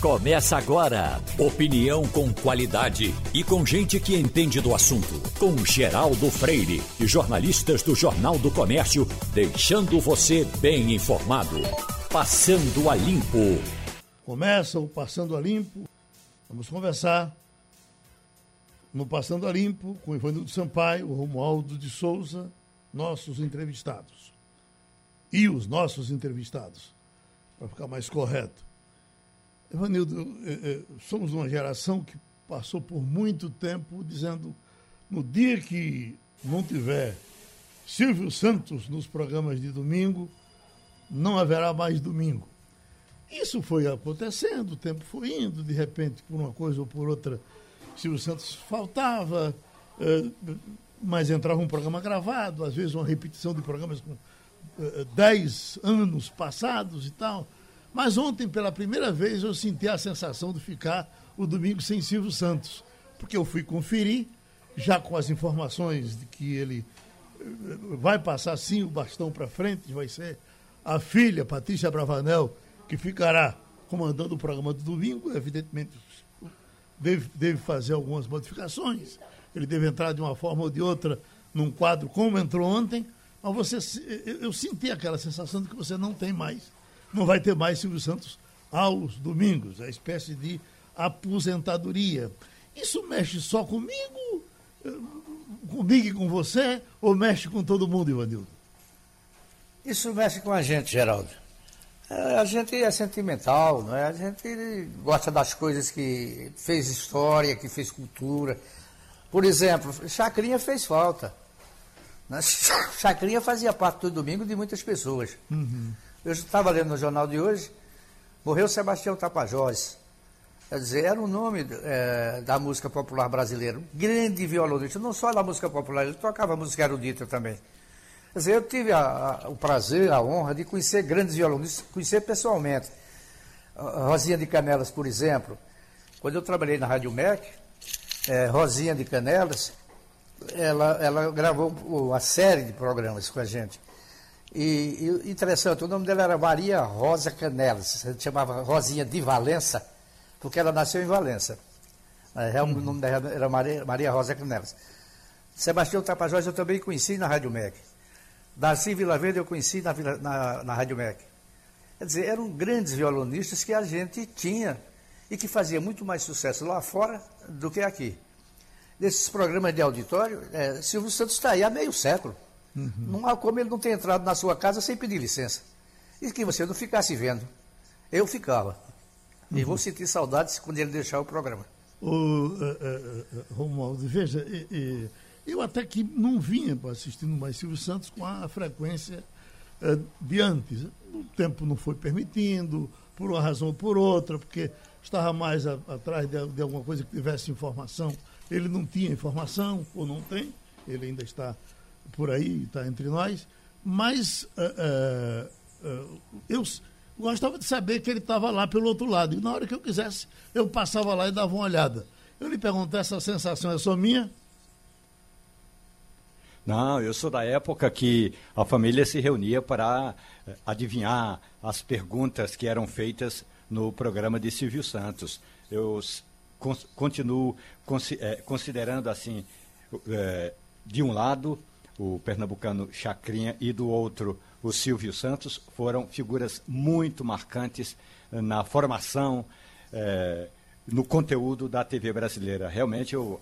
Começa agora. Opinião com qualidade e com gente que entende do assunto. Com Geraldo Freire e jornalistas do Jornal do Comércio, deixando você bem informado. Passando a Limpo. Começa o Passando a Limpo. Vamos conversar no Passando a Limpo com Ivanildo Sampaio, Romualdo de Souza, nossos entrevistados. E os nossos entrevistados, para ficar mais correto. Evanildo, eh, eh, somos uma geração que passou por muito tempo dizendo no dia que não tiver Silvio Santos nos programas de domingo, não haverá mais domingo. Isso foi acontecendo, o tempo foi indo, de repente, por uma coisa ou por outra, Silvio Santos faltava, eh, mas entrava um programa gravado, às vezes uma repetição de programas com 10 anos passados e tal. Mas ontem, pela primeira vez, eu senti a sensação de ficar o domingo sem Silvio Santos. Porque eu fui conferir, já com as informações de que ele eh, vai passar sim o bastão para frente, vai ser a filha, Patrícia Bravanel, que ficará comandando o programa do domingo, evidentemente deve, deve fazer algumas modificações, ele deve entrar de uma forma ou de outra num quadro como entrou ontem, mas você, eu, eu senti aquela sensação de que você não tem mais não vai ter mais Silvio Santos aos domingos, a espécie de aposentadoria. Isso mexe só comigo, comigo e com você, ou mexe com todo mundo, Ivanildo? Isso mexe com a gente, Geraldo. É, a gente é sentimental, não é? A gente gosta das coisas que fez história, que fez cultura. Por exemplo, Chacrinha fez falta. Né? Chacrinha fazia parte do domingo de muitas pessoas. Uhum. Eu estava lendo no jornal de hoje, morreu Sebastião Tapajós. Quer dizer, era o nome é, da música popular brasileira. Grande violonista, não só da música popular, ele tocava música erudita também. Quer dizer, eu tive a, a, o prazer, a honra de conhecer grandes violonistas, conhecer pessoalmente. Rosinha de Canelas, por exemplo. Quando eu trabalhei na Rádio MEC, é, Rosinha de Canelas, ela, ela gravou uma série de programas com a gente. E, e, interessante, o nome dela era Maria Rosa Canelas, a gente chamava Rosinha de Valença, porque ela nasceu em Valença. É, uhum. O nome dela era Maria, Maria Rosa Canelas. Sebastião Tapajós eu também conheci na Rádio MEC. Darcy Vila Verde eu conheci na, na, na Rádio MEC. Quer dizer, eram grandes violonistas que a gente tinha e que fazia muito mais sucesso lá fora do que aqui. Nesses programas de auditório, é, Silvio Santos está aí há meio século. Uhum. Não há como ele não ter entrado na sua casa sem pedir licença. E que você não ficasse vendo. Eu ficava. Uhum. E vou sentir saudades quando ele deixar o programa. O, uh, uh, uh, Romualdo, veja, eu até que não vinha assistindo mais Silvio Santos com a frequência uh, de antes. O tempo não foi permitindo, por uma razão ou por outra, porque estava mais a, atrás de, de alguma coisa que tivesse informação. Ele não tinha informação, ou não tem, ele ainda está por aí, está entre nós, mas uh, uh, eu gostava de saber que ele estava lá pelo outro lado. E na hora que eu quisesse, eu passava lá e dava uma olhada. Eu lhe pergunto, essa sensação é só minha? Não, eu sou da época que a família se reunia para adivinhar as perguntas que eram feitas no programa de Silvio Santos. Eu continuo considerando assim, de um lado, o pernambucano Chacrinha, e do outro, o Silvio Santos, foram figuras muito marcantes eh, na formação, eh, no conteúdo da TV brasileira. Realmente, eu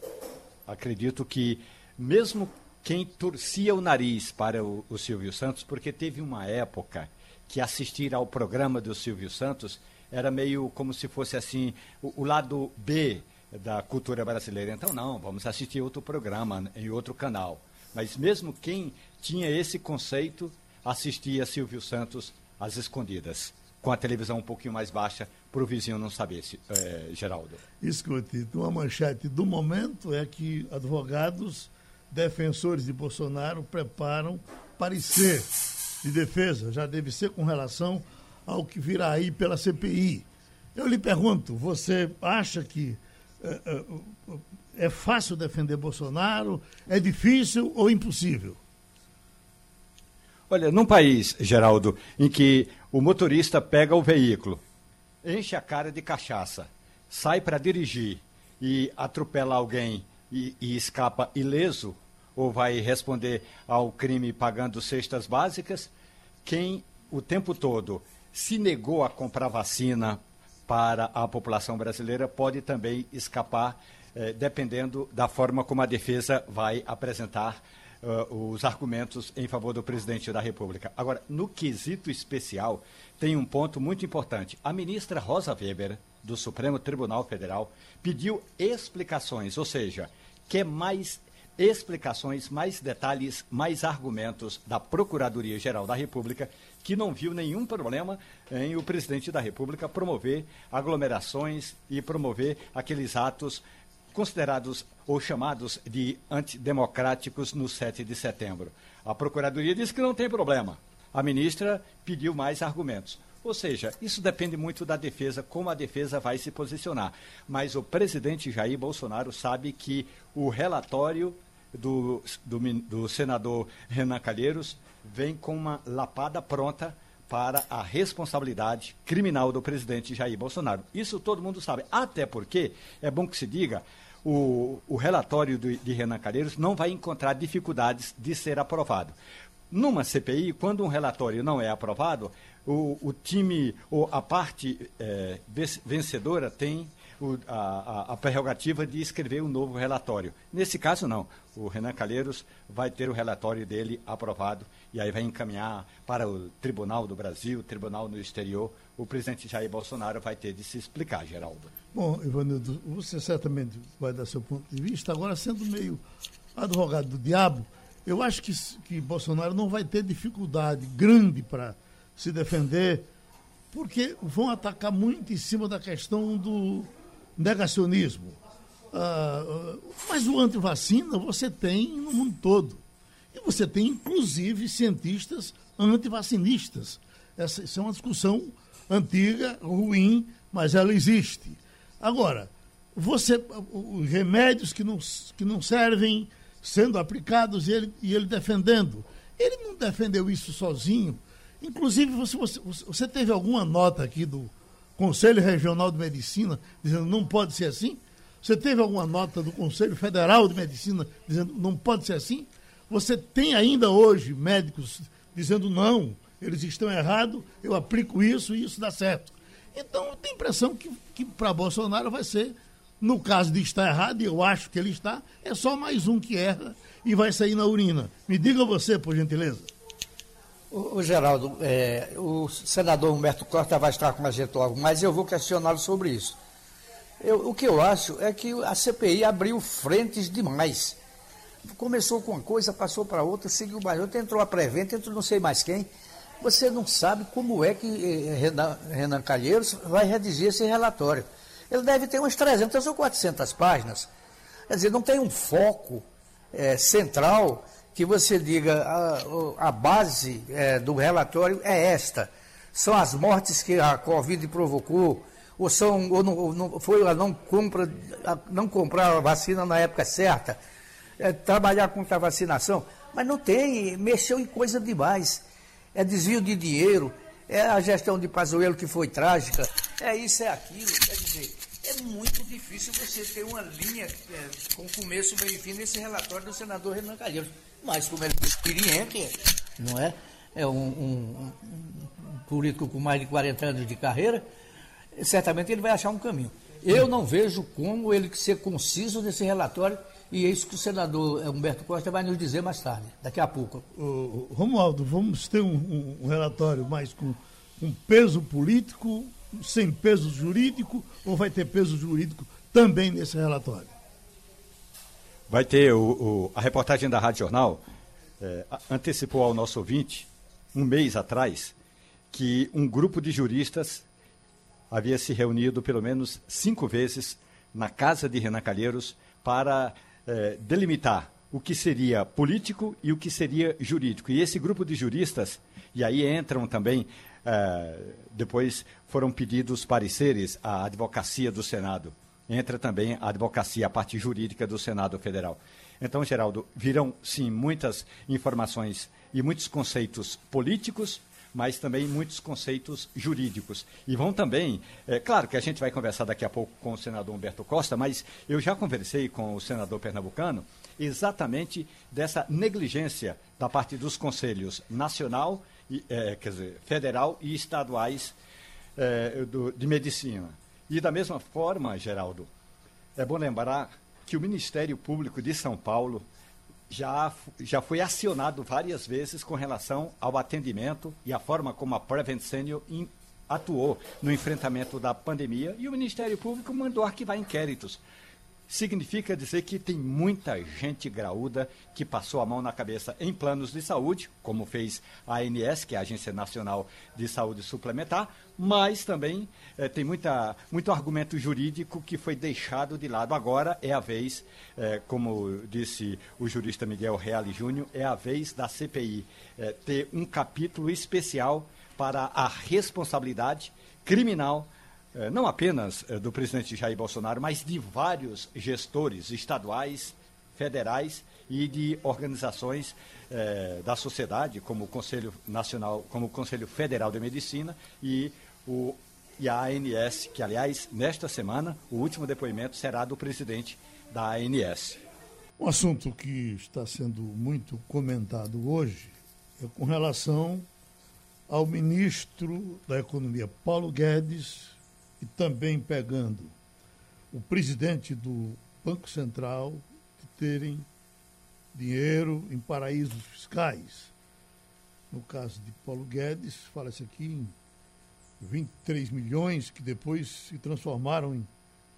acredito que, mesmo quem torcia o nariz para o, o Silvio Santos, porque teve uma época que assistir ao programa do Silvio Santos era meio como se fosse assim, o, o lado B da cultura brasileira. Então, não, vamos assistir outro programa em outro canal. Mas mesmo quem tinha esse conceito assistia Silvio Santos às escondidas, com a televisão um pouquinho mais baixa, para o vizinho não saber, é, Geraldo. Escute, uma manchete do momento é que advogados defensores de Bolsonaro preparam parecer de defesa, já deve ser com relação ao que virá aí pela CPI. Eu lhe pergunto, você acha que é, é, é fácil defender Bolsonaro? É difícil ou impossível? Olha, num país, Geraldo, em que o motorista pega o veículo, enche a cara de cachaça, sai para dirigir e atropela alguém e, e escapa ileso, ou vai responder ao crime pagando cestas básicas, quem o tempo todo se negou a comprar vacina para a população brasileira pode também escapar, eh, dependendo da forma como a defesa vai apresentar uh, os argumentos em favor do presidente da República. Agora, no quesito especial, tem um ponto muito importante. A ministra Rosa Weber, do Supremo Tribunal Federal, pediu explicações, ou seja, quer mais explicações, mais detalhes, mais argumentos da Procuradoria-Geral da República, que não viu nenhum problema em o presidente da República promover aglomerações e promover aqueles atos considerados ou chamados de antidemocráticos no 7 de setembro. A Procuradoria disse que não tem problema. A ministra pediu mais argumentos. Ou seja, isso depende muito da defesa, como a defesa vai se posicionar. Mas o presidente Jair Bolsonaro sabe que o relatório do, do, do senador Renan Calheiros vem com uma lapada pronta para a responsabilidade criminal do presidente Jair Bolsonaro. Isso todo mundo sabe. Até porque, é bom que se diga, o, o relatório do, de Renan Calheiros não vai encontrar dificuldades de ser aprovado. Numa CPI, quando um relatório não é aprovado, o, o time, ou a parte é, vencedora tem o, a, a, prerrogativa de escrever um novo relatório. Nesse caso, não. O Renan Calheiros vai ter o relatório dele aprovado e aí vai encaminhar para o Tribunal do Brasil, Tribunal no Exterior. O presidente Jair Bolsonaro vai ter de se explicar, Geraldo. Bom, Ivanildo, você certamente vai dar seu ponto de vista. Agora, sendo meio advogado do diabo, eu acho que, que Bolsonaro não vai ter dificuldade grande para se defender, porque vão atacar muito em cima da questão do negacionismo. Uh, mas o antivacina você tem no mundo todo. E você tem, inclusive, cientistas antivacinistas. Essa, essa é uma discussão antiga, ruim, mas ela existe. Agora, você, os remédios que não, que não servem sendo aplicados e ele, e ele defendendo. Ele não defendeu isso sozinho. Inclusive, você, você, você teve alguma nota aqui do Conselho Regional de Medicina dizendo não pode ser assim? Você teve alguma nota do Conselho Federal de Medicina dizendo não pode ser assim? Você tem ainda hoje médicos dizendo não, eles estão errados, eu aplico isso e isso dá certo. Então, eu tenho a impressão que, que para Bolsonaro vai ser, no caso de estar errado, e eu acho que ele está, é só mais um que erra e vai sair na urina. Me diga você, por gentileza. O, o Geraldo, é, o senador Humberto Costa vai estar com a gente logo, mas eu vou questioná-lo sobre isso. Eu, o que eu acho é que a CPI abriu frentes demais. Começou com uma coisa, passou para outra, seguiu mais outra, entrou a pré-venda, entrou não sei mais quem. Você não sabe como é que eh, Renan, Renan Calheiros vai redigir esse relatório. Ele deve ter umas 300 ou 400 páginas. Quer dizer, não tem um foco é, central que você diga a, a base é, do relatório é esta. São as mortes que a Covid provocou, ou, são, ou, não, ou não, foi a não, compra, a não comprar a vacina na época certa, é, trabalhar contra a vacinação. Mas não tem, mexeu em coisa demais é desvio de dinheiro, é a gestão de Pazuello que foi trágica, é isso, é aquilo. Quer dizer, é muito difícil você ter uma linha é, com começo, meio e fim nesse relatório do senador Renan Calheiros. Mas como ele é experiente, não é? É um, um, um político com mais de 40 anos de carreira, certamente ele vai achar um caminho. Eu não vejo como ele ser conciso nesse relatório e é isso que o senador Humberto Costa vai nos dizer mais tarde, daqui a pouco. Ô, Romualdo, vamos ter um, um, um relatório mais com, com peso político, sem peso jurídico, ou vai ter peso jurídico também nesse relatório? Vai ter o, o a reportagem da Rádio Jornal é, antecipou ao nosso ouvinte, um mês atrás, que um grupo de juristas havia se reunido pelo menos cinco vezes na casa de Renan Calheiros para é, delimitar o que seria político e o que seria jurídico. E esse grupo de juristas, e aí entram também, é, depois foram pedidos pareceres à advocacia do Senado. Entra também a advocacia, a parte jurídica do Senado Federal. Então, Geraldo, virão sim muitas informações e muitos conceitos políticos, mas também muitos conceitos jurídicos. E vão também, é claro que a gente vai conversar daqui a pouco com o senador Humberto Costa, mas eu já conversei com o senador pernambucano exatamente dessa negligência da parte dos conselhos nacional, e, é, quer dizer, federal e estaduais é, do, de medicina. E da mesma forma, Geraldo, é bom lembrar que o Ministério Público de São Paulo já, já foi acionado várias vezes com relação ao atendimento e a forma como a Prevent Senior atuou no enfrentamento da pandemia. E o Ministério Público mandou arquivar inquéritos significa dizer que tem muita gente graúda que passou a mão na cabeça em planos de saúde, como fez a ANS, que é a Agência Nacional de Saúde Suplementar, mas também eh, tem muita, muito argumento jurídico que foi deixado de lado. Agora é a vez, eh, como disse o jurista Miguel Reale Júnior, é a vez da CPI eh, ter um capítulo especial para a responsabilidade criminal não apenas é, do presidente Jair Bolsonaro, mas de vários gestores estaduais, federais e de organizações eh, da sociedade, como o Conselho Nacional, como o Conselho Federal de Medicina e, o, e a ANS, que, aliás, nesta semana, o último depoimento será do presidente da ANS. Um assunto que está sendo muito comentado hoje é com relação ao ministro da Economia, Paulo Guedes, e também pegando o presidente do Banco Central de terem dinheiro em paraísos fiscais. No caso de Paulo Guedes, fala-se aqui em 23 milhões, que depois se transformaram em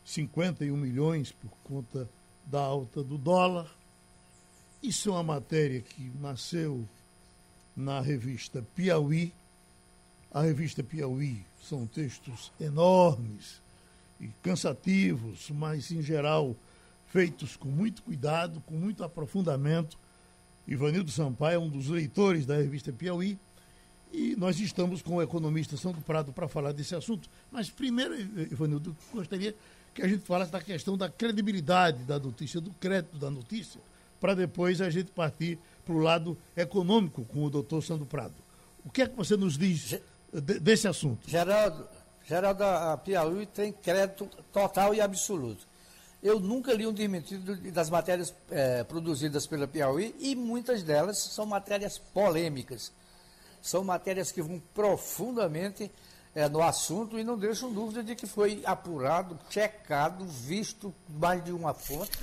51 milhões por conta da alta do dólar. Isso é uma matéria que nasceu na revista Piauí. A revista Piauí são textos enormes e cansativos, mas em geral feitos com muito cuidado, com muito aprofundamento. Ivanildo Sampaio é um dos leitores da revista Piauí e nós estamos com o economista Santo Prado para falar desse assunto. Mas primeiro, Ivanildo, gostaria que a gente falasse da questão da credibilidade da notícia, do crédito da notícia, para depois a gente partir para o lado econômico com o doutor Sandro Prado. O que é que você nos diz desse assunto. Geraldo, Geraldo, a Piauí tem crédito total e absoluto. Eu nunca li um desmentido das matérias é, produzidas pela Piauí e muitas delas são matérias polêmicas. São matérias que vão profundamente é, no assunto e não deixam dúvida de que foi apurado, checado, visto mais de uma fonte.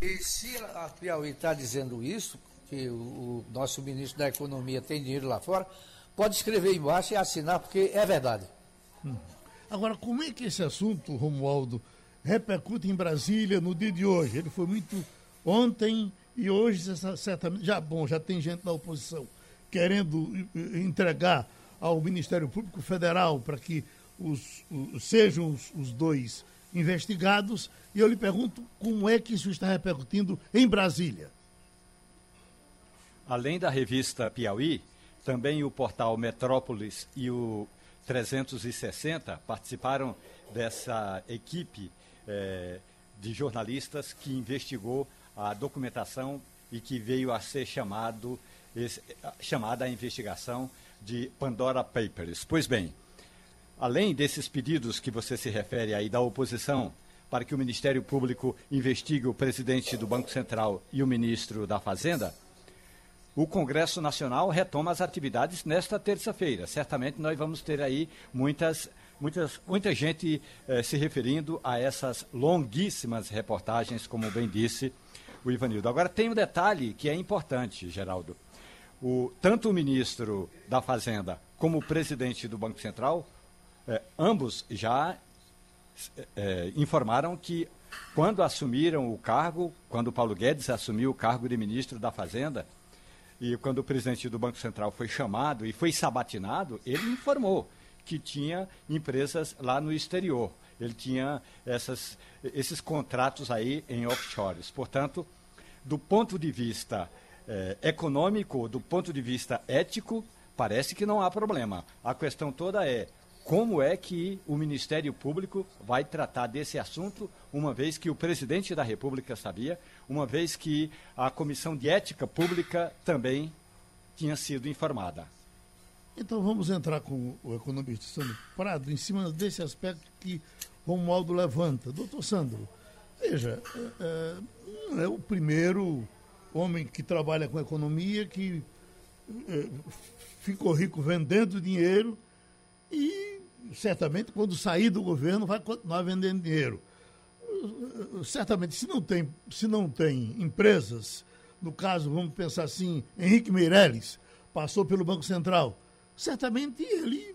E se a Piauí está dizendo isso, que o, o nosso ministro da Economia tem dinheiro lá fora, pode escrever embaixo e assinar, porque é verdade. Hum. Agora, como é que esse assunto, Romualdo, repercute em Brasília no dia de hoje? Ele foi muito ontem e hoje, certamente, já bom, já tem gente da oposição querendo entregar ao Ministério Público Federal para que os, os sejam os, os dois investigados. E eu lhe pergunto como é que isso está repercutindo em Brasília. Além da revista Piauí, também o portal Metrópolis e o 360 participaram dessa equipe eh, de jornalistas que investigou a documentação e que veio a ser chamado, esse, chamada a investigação de Pandora Papers. Pois bem, além desses pedidos que você se refere aí da oposição para que o Ministério Público investigue o presidente do Banco Central e o ministro da Fazenda, o Congresso Nacional retoma as atividades nesta terça-feira. Certamente nós vamos ter aí muitas, muitas, muita gente eh, se referindo a essas longuíssimas reportagens, como bem disse o Ivanildo. Agora tem um detalhe que é importante, Geraldo. O, tanto o ministro da Fazenda como o presidente do Banco Central, eh, ambos já eh, informaram que quando assumiram o cargo, quando Paulo Guedes assumiu o cargo de ministro da Fazenda, e quando o presidente do Banco Central foi chamado e foi sabatinado, ele informou que tinha empresas lá no exterior. Ele tinha essas, esses contratos aí em offshores. Portanto, do ponto de vista eh, econômico, do ponto de vista ético, parece que não há problema. A questão toda é como é que o Ministério Público vai tratar desse assunto, uma vez que o presidente da República sabia, uma vez que a Comissão de Ética Pública também tinha sido informada. Então vamos entrar com o economista Sandro Prado em cima desse aspecto que Romualdo levanta. Doutor Sandro, veja, é, não é o primeiro homem que trabalha com economia que é, ficou rico vendendo dinheiro e certamente quando sair do governo vai continuar vendendo dinheiro. Certamente, se não tem, se não tem empresas, no caso, vamos pensar assim, Henrique Meirelles passou pelo Banco Central, certamente ele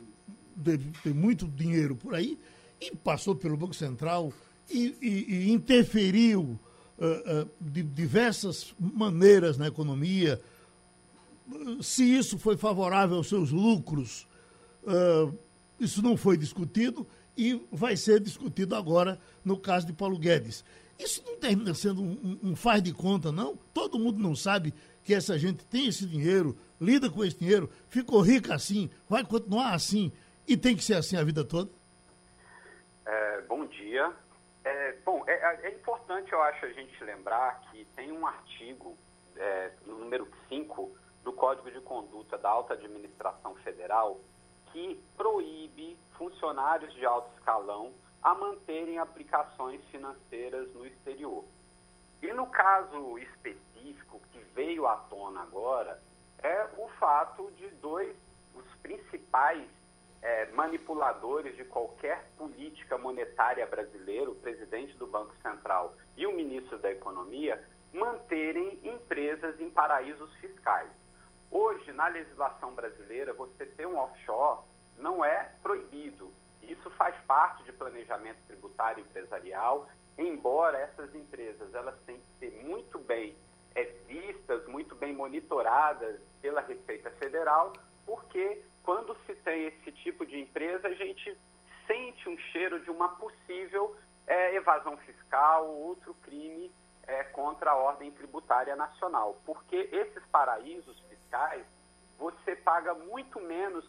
deve ter muito dinheiro por aí e passou pelo Banco Central e, e, e interferiu uh, uh, de diversas maneiras na economia. Se isso foi favorável aos seus lucros, uh, isso não foi discutido e vai ser discutido agora no caso de Paulo Guedes. Isso não termina sendo um, um, faz de conta, não? Todo mundo não sabe que essa gente tem esse dinheiro, lida com esse dinheiro, ficou rica assim, vai continuar assim e tem que ser assim a vida toda? É, bom dia. É, bom, é, é, é importante, eu acho, a gente lembrar que tem um artigo, é, número 5, do Código de Conduta da Alta Administração Federal, que proíbe funcionários de alto escalão a manterem aplicações financeiras no exterior. E no caso específico que veio à tona agora, é o fato de dois, os principais é, manipuladores de qualquer política monetária brasileira, o presidente do Banco Central e o ministro da Economia, manterem empresas em paraísos fiscais. Hoje, na legislação brasileira, você ter um offshore não é proibido. Isso faz parte de planejamento tributário empresarial, embora essas empresas elas têm que ser muito bem é, vistas, muito bem monitoradas pela Receita Federal, porque quando se tem esse tipo de empresa, a gente sente um cheiro de uma possível é, evasão fiscal ou outro crime é, contra a ordem tributária nacional. Porque esses paraísos fiscais, você paga muito menos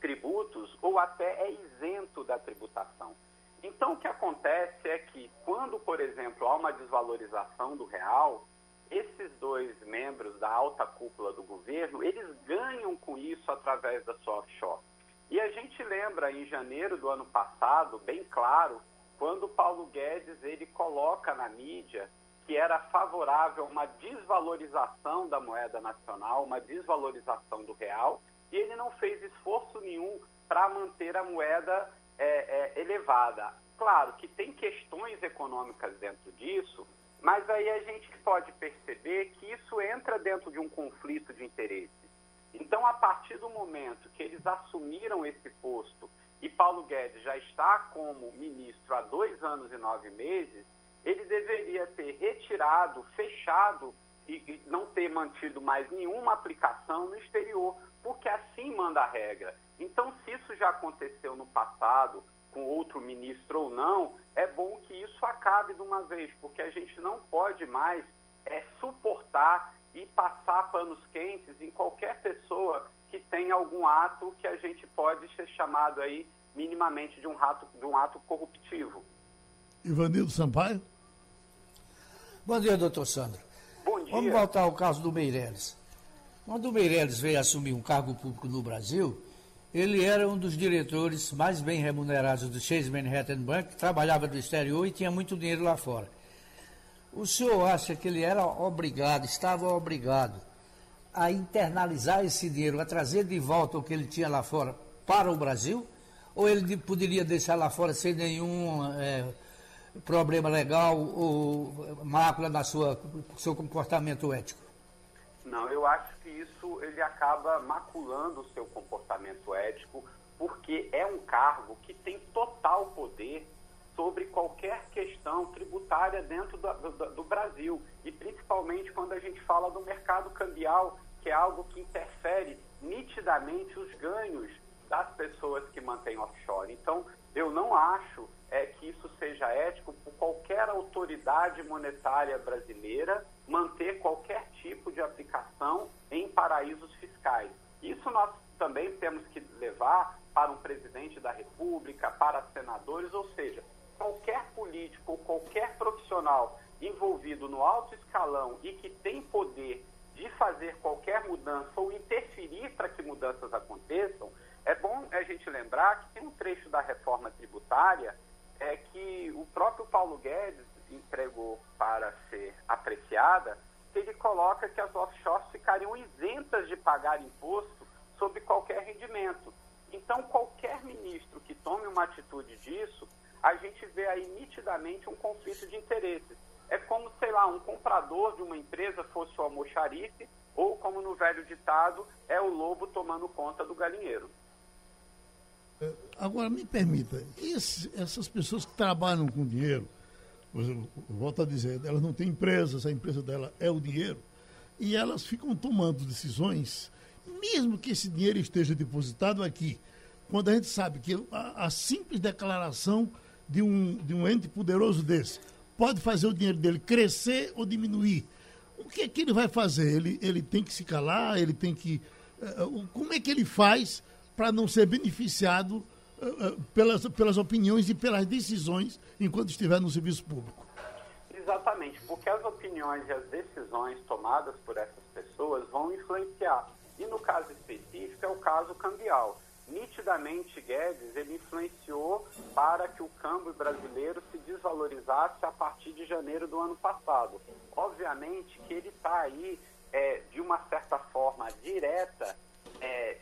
tributos ou até é isento da tributação. Então, o que acontece é que, quando, por exemplo, há uma desvalorização do real, esses dois membros da alta cúpula do governo, eles ganham com isso através da sua offshore. E a gente lembra em janeiro do ano passado, bem claro, quando Paulo Guedes ele coloca na mídia que era favorável a uma desvalorização da moeda nacional, uma desvalorização do real, e ele não fez esforço nenhum para manter a moeda é, é, elevada. Claro que tem questões econômicas dentro disso, mas aí a gente pode perceber que isso entra dentro de um conflito de interesse. Então, a partir do momento que eles assumiram esse posto e Paulo Guedes já está como ministro há dois anos e nove meses, ele deveria ter retirado, fechado e não ter mantido mais nenhuma aplicação no exterior, porque assim manda a regra. Então, se isso já aconteceu no passado, com outro ministro ou não, é bom que isso acabe de uma vez, porque a gente não pode mais é, suportar e passar panos quentes em qualquer pessoa que tenha algum ato que a gente pode ser chamado aí minimamente de um, rato, de um ato corruptivo. Ivanildo Sampaio? Bom dia, doutor Sandro. Bom dia. Vamos voltar ao caso do Meirelles. Quando o Meirelles veio assumir um cargo público no Brasil, ele era um dos diretores mais bem remunerados do Chase Manhattan Bank, trabalhava do exterior e tinha muito dinheiro lá fora. O senhor acha que ele era obrigado, estava obrigado a internalizar esse dinheiro, a trazer de volta o que ele tinha lá fora para o Brasil? Ou ele poderia deixar lá fora sem nenhum é, problema legal ou mácula na sua seu comportamento ético? Não, eu acho que isso ele acaba maculando o seu comportamento ético, porque é um cargo que tem total poder sobre qualquer questão tributária dentro do, do, do, Brasil. E principalmente quando a gente fala do mercado cambial, que é algo que interfere nitidamente os ganhos das pessoas que mantêm offshore. Então, eu não acho é, que isso seja ético por qualquer autoridade monetária brasileira manter qualquer tipo de aplicação em paraísos fiscais. Isso nós também temos que levar para um presidente da República, para senadores, ou seja, qualquer político qualquer profissional envolvido no alto escalão e que tem poder de fazer qualquer mudança ou interferir para que mudanças aconteçam, é bom a gente lembrar que tem um trecho da reforma tributária é que o próprio Paulo Guedes entregou para ser apreciada, ele coloca que as offshores ficariam isentas de pagar imposto sobre qualquer rendimento. Então, qualquer ministro que tome uma atitude disso, a gente vê aí nitidamente um conflito de interesses. É como, sei lá, um comprador de uma empresa fosse o almoxarife, ou como no velho ditado, é o lobo tomando conta do galinheiro. Agora, me permita, esse, essas pessoas que trabalham com dinheiro, volto a dizer, elas não têm empresas, a empresa dela é o dinheiro, e elas ficam tomando decisões, mesmo que esse dinheiro esteja depositado aqui, quando a gente sabe que a, a simples declaração de um, de um ente poderoso desse pode fazer o dinheiro dele crescer ou diminuir. O que é que ele vai fazer? Ele, ele tem que se calar, ele tem que. Uh, como é que ele faz para não ser beneficiado uh, pelas, pelas opiniões e pelas decisões enquanto estiver no serviço público? Exatamente, porque as opiniões e as decisões tomadas por essas pessoas vão influenciar. E no caso específico é o caso cambial nitidamente Guedes ele influenciou para que o câmbio brasileiro se desvalorizasse a partir de janeiro do ano passado. Obviamente que ele está aí, é, de uma certa forma direta, é,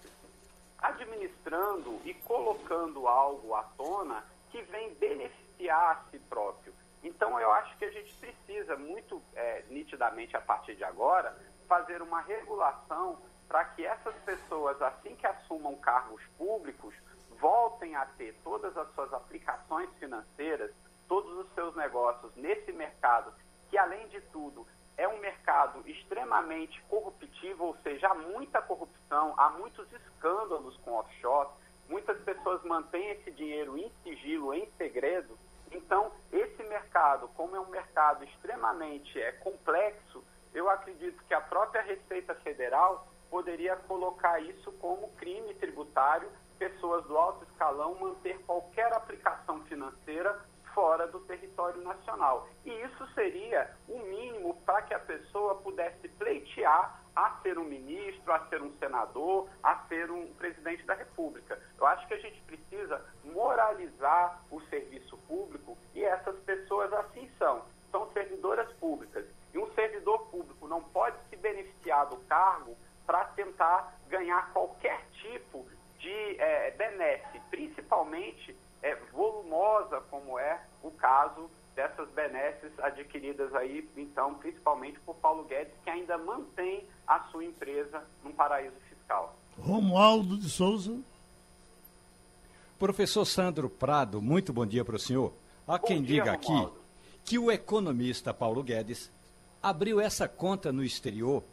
administrando e colocando algo à tona que vem beneficiar a si próprio. Então, eu acho que a gente precisa, muito é, nitidamente a partir de agora, fazer uma regulação para que essas pessoas, assim que assumam cargos públicos, voltem a ter todas as suas aplicações financeiras, todos os seus negócios nesse mercado, que além de tudo é um mercado extremamente corruptivo, ou seja, há muita corrupção, há muitos escândalos com offshore, muitas pessoas mantêm esse dinheiro em sigilo, em segredo. Então, esse mercado, como é um mercado extremamente é, complexo, eu acredito que a própria Receita Federal poderia colocar isso como crime tributário, pessoas do alto escalão manter qualquer aplicação financeira fora do território nacional. E isso seria o mínimo para que a pessoa pudesse pleitear a ser um ministro, a ser um senador, a ser um presidente da República. Eu acho que a gente precisa moralizar o serviço público e essas pessoas assim são. São servidoras públicas. E um servidor público não pode se beneficiar do cargo para tentar ganhar qualquer tipo de é, benesse, principalmente é, volumosa, como é o caso dessas benesses adquiridas aí, então, principalmente por Paulo Guedes, que ainda mantém a sua empresa num paraíso fiscal. Romualdo de Souza. Professor Sandro Prado, muito bom dia para o senhor. Há bom quem dia, diga Romualdo. aqui que o economista Paulo Guedes abriu essa conta no exterior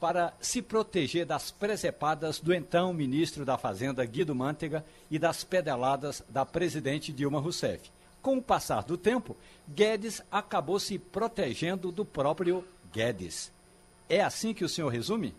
para se proteger das presepadas do então ministro da Fazenda Guido Mantega e das pedaladas da presidente Dilma Rousseff. Com o passar do tempo, Guedes acabou se protegendo do próprio Guedes. É assim que o senhor resume?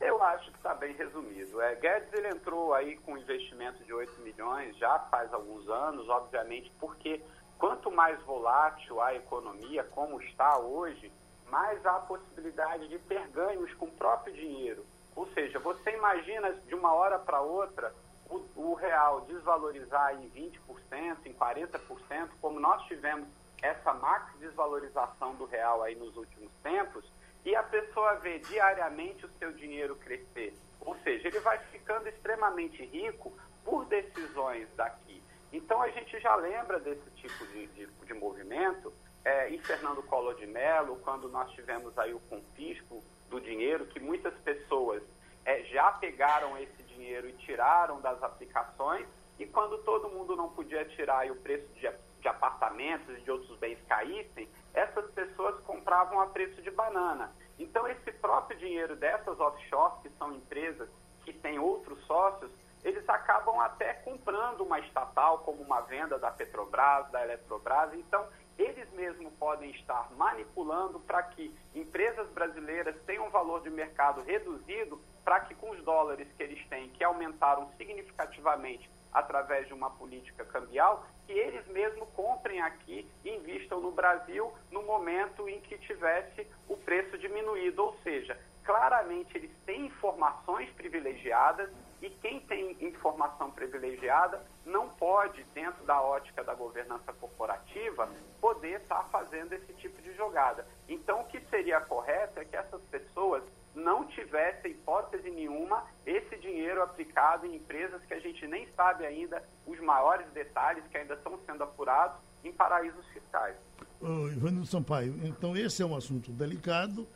Eu acho que está bem resumido. É, Guedes ele entrou aí com um investimento de 8 milhões já faz alguns anos, obviamente, porque quanto mais volátil a economia, como está hoje, mais há a possibilidade de ter ganhos com o próprio dinheiro. Ou seja, você imagina de uma hora para outra o, o, real desvalorizar em 20%, em 40%, como nós tivemos essa max desvalorização do real aí nos últimos tempos, e a pessoa vê diariamente o seu dinheiro crescer. Ou seja, ele vai ficando extremamente rico por decisões daqui. Então a gente já lembra desse tipo de, de, de movimento é, em Fernando Collor de Mello, quando nós tivemos aí o confisco do dinheiro, que muitas pessoas é, já pegaram esse dinheiro e tiraram das aplicações, e quando todo mundo não podia tirar e o preço de, de apartamentos e de outros bens caíssem, essas pessoas compravam a preço de banana. Então, esse próprio dinheiro dessas offshores, que são empresas que têm outros sócios, eles acabam até comprando uma estatal, como uma venda da Petrobras, da Eletrobras. Então, eles mesmos podem estar manipulando para que empresas brasileiras tenham um valor de mercado reduzido, para que com os dólares que eles têm, que aumentaram significativamente através de uma política cambial, que eles mesmos comprem aqui e invistam no Brasil no momento em que tivesse o preço diminuído. Ou seja, claramente eles têm informações privilegiadas e quem tem informação privilegiada não pode, dentro da ótica da governança corporativa, poder estar fazendo esse tipo de jogada. Então, o que seria correto é que essas pessoas não tivessem, hipótese nenhuma, esse dinheiro aplicado em empresas que a gente nem sabe ainda os maiores detalhes que ainda estão sendo apurados em paraísos fiscais. Uh, Ivanildo Sampaio, então esse é um assunto delicado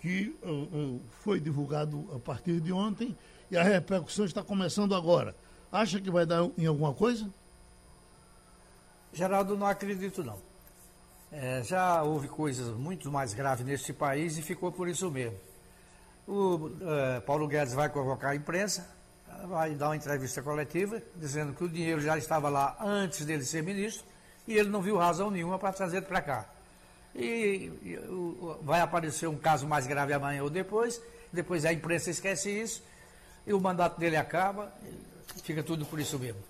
que uh, uh, foi divulgado a partir de ontem e a repercussão está começando agora. Acha que vai dar em alguma coisa? Geraldo, não acredito não. É, já houve coisas muito mais graves neste país e ficou por isso mesmo. O é, Paulo Guedes vai convocar a imprensa, vai dar uma entrevista coletiva, dizendo que o dinheiro já estava lá antes dele ser ministro e ele não viu razão nenhuma para trazer para cá. E, e vai aparecer um caso mais grave amanhã ou depois, depois a imprensa esquece isso e o mandato dele acaba, fica tudo por isso mesmo.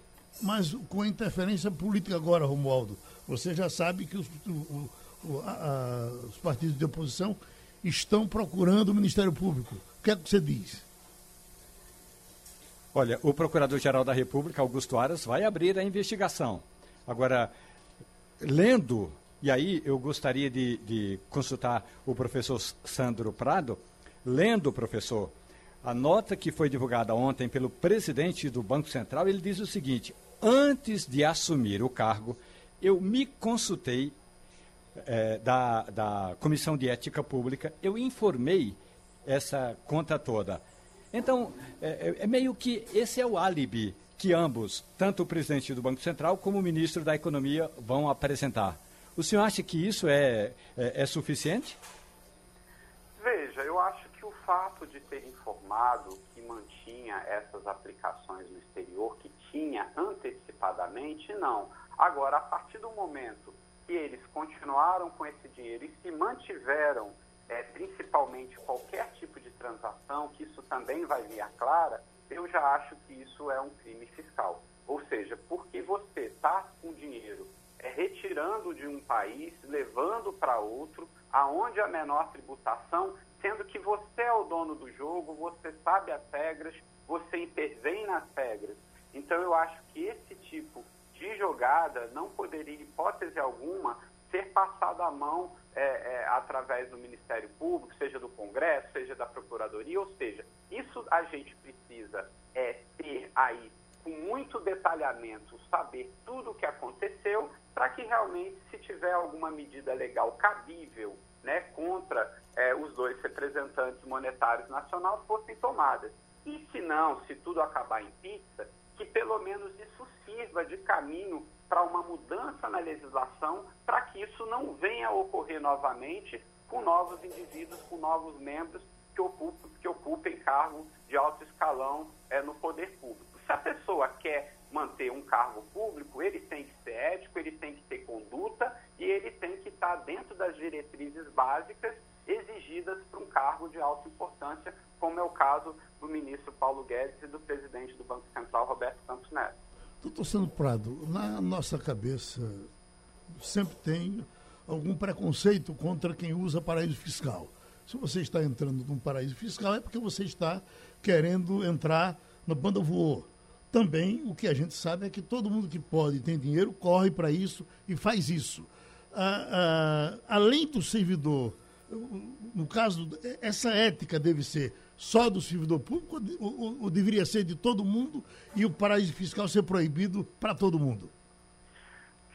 Mas com a interferência política agora, Romualdo, você já sabe que os, o, o, a, a, os partidos de oposição estão procurando o Ministério Público. O que é que você diz? Olha, o Procurador-Geral da República, Augusto Aras, vai abrir a investigação. Agora, lendo, e aí eu gostaria de, de consultar o professor Sandro Prado, lendo, professor, a nota que foi divulgada ontem pelo presidente do Banco Central, ele diz o seguinte: antes de assumir o cargo, eu me consultei é, da, da Comissão de Ética Pública, eu informei essa conta toda. Então, é, é, meio que esse é o álibi que ambos, tanto o presidente do Banco Central como o ministro da Economia, vão apresentar. O senhor acha que isso é, é, é suficiente? Veja, eu acho fato de ter informado que mantinha essas aplicações no exterior, que tinha antecipadamente, não. Agora, a partir do momento que eles continuaram com esse dinheiro e se mantiveram, é, principalmente qualquer tipo de transação, que isso também vai vir a clara, eu já acho que isso é um crime fiscal. Ou seja, porque você está com dinheiro é, retirando de um país, levando para outro, aonde a menor tributação, sendo que você é o dono do jogo, você sabe as regras, você intervém nas regras. Então eu acho que esse tipo de jogada não poderia, em hipótese alguma, ser passado à mão é, é, através do Ministério Público, seja do Congresso, seja da Procuradoria, ou seja, isso a gente precisa é, ter aí com muito detalhamento, saber tudo o que aconteceu, para que realmente, se tiver alguma medida legal cabível né, contra é, os dois representantes monetários nacionais, fossem tomadas. E se não, se tudo acabar em pizza, que pelo menos isso sirva de caminho para uma mudança na legislação, para que isso não venha a ocorrer novamente com novos indivíduos, com novos membros que ocupem, que ocupem de alto escalão é, no poder público. Se a pessoa quer manter um cargo público, ele tem que ser ético, ele tem que ter conduta e ele tem que estar dentro das diretrizes básicas exigidas para um cargo de alta importância, como é o caso do ministro Paulo Guedes e do presidente do Banco Central, Roberto Campos Neto. Doutor Sandro Prado, na nossa cabeça sempre tem algum preconceito contra quem usa paraíso fiscal. Se você está entrando num paraíso fiscal é porque você está querendo entrar no banda voou. Também o que a gente sabe é que todo mundo que pode tem dinheiro corre para isso e faz isso. Ah, ah, além do servidor, no caso, essa ética deve ser só do servidor público ou, ou, ou deveria ser de todo mundo e o paraíso fiscal ser proibido para todo mundo?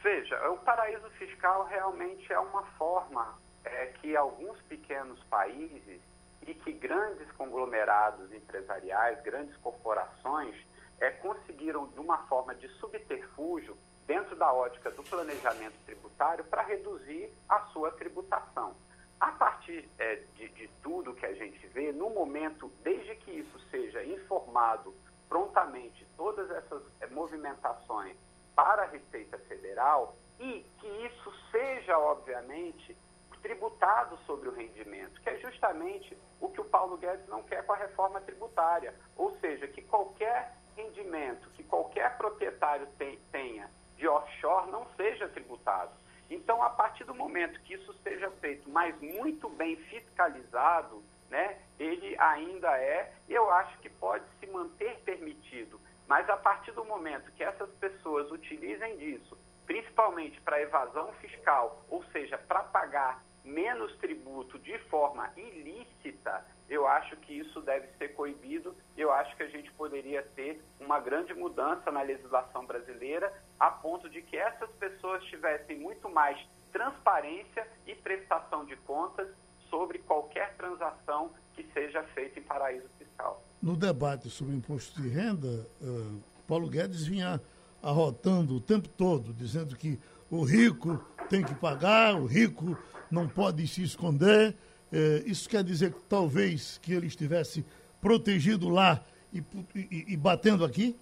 Veja, o paraíso fiscal realmente é uma forma é, que alguns pequenos países e que grandes conglomerados empresariais, grandes corporações, é, conseguiram, de uma forma de subterfúgio, dentro da ótica do planejamento tributário, para reduzir a sua tributação. A partir é, de, de tudo que a gente vê, no momento, desde que isso seja informado prontamente, todas essas é, movimentações para a Receita Federal, e que isso seja, obviamente, tributado sobre o rendimento, que é justamente o que o Paulo Guedes não quer com a reforma tributária. Ou seja, que qualquer rendimento que qualquer proprietário tenha de offshore não seja tributado. Então, a partir do momento que isso seja feito, mas muito bem fiscalizado, né, ele ainda é, eu acho que pode se manter permitido. Mas a partir do momento que essas pessoas utilizem disso, principalmente para evasão fiscal, ou seja, para pagar menos tributo de forma ilícita, eu acho que isso deve ser coibido. Eu acho que a gente poderia ter uma grande mudança na legislação brasileira, a ponto de que essas pessoas tivessem muito mais transparência e prestação de contas sobre qualquer transação que seja feita em paraíso fiscal. No debate sobre imposto de renda, uh, Paulo Guedes vinha arrotando o tempo todo, dizendo que o rico tem que pagar, o rico não pode se esconder. Uh, isso quer dizer que talvez que ele estivesse protegido lá e, e, e batendo aqui?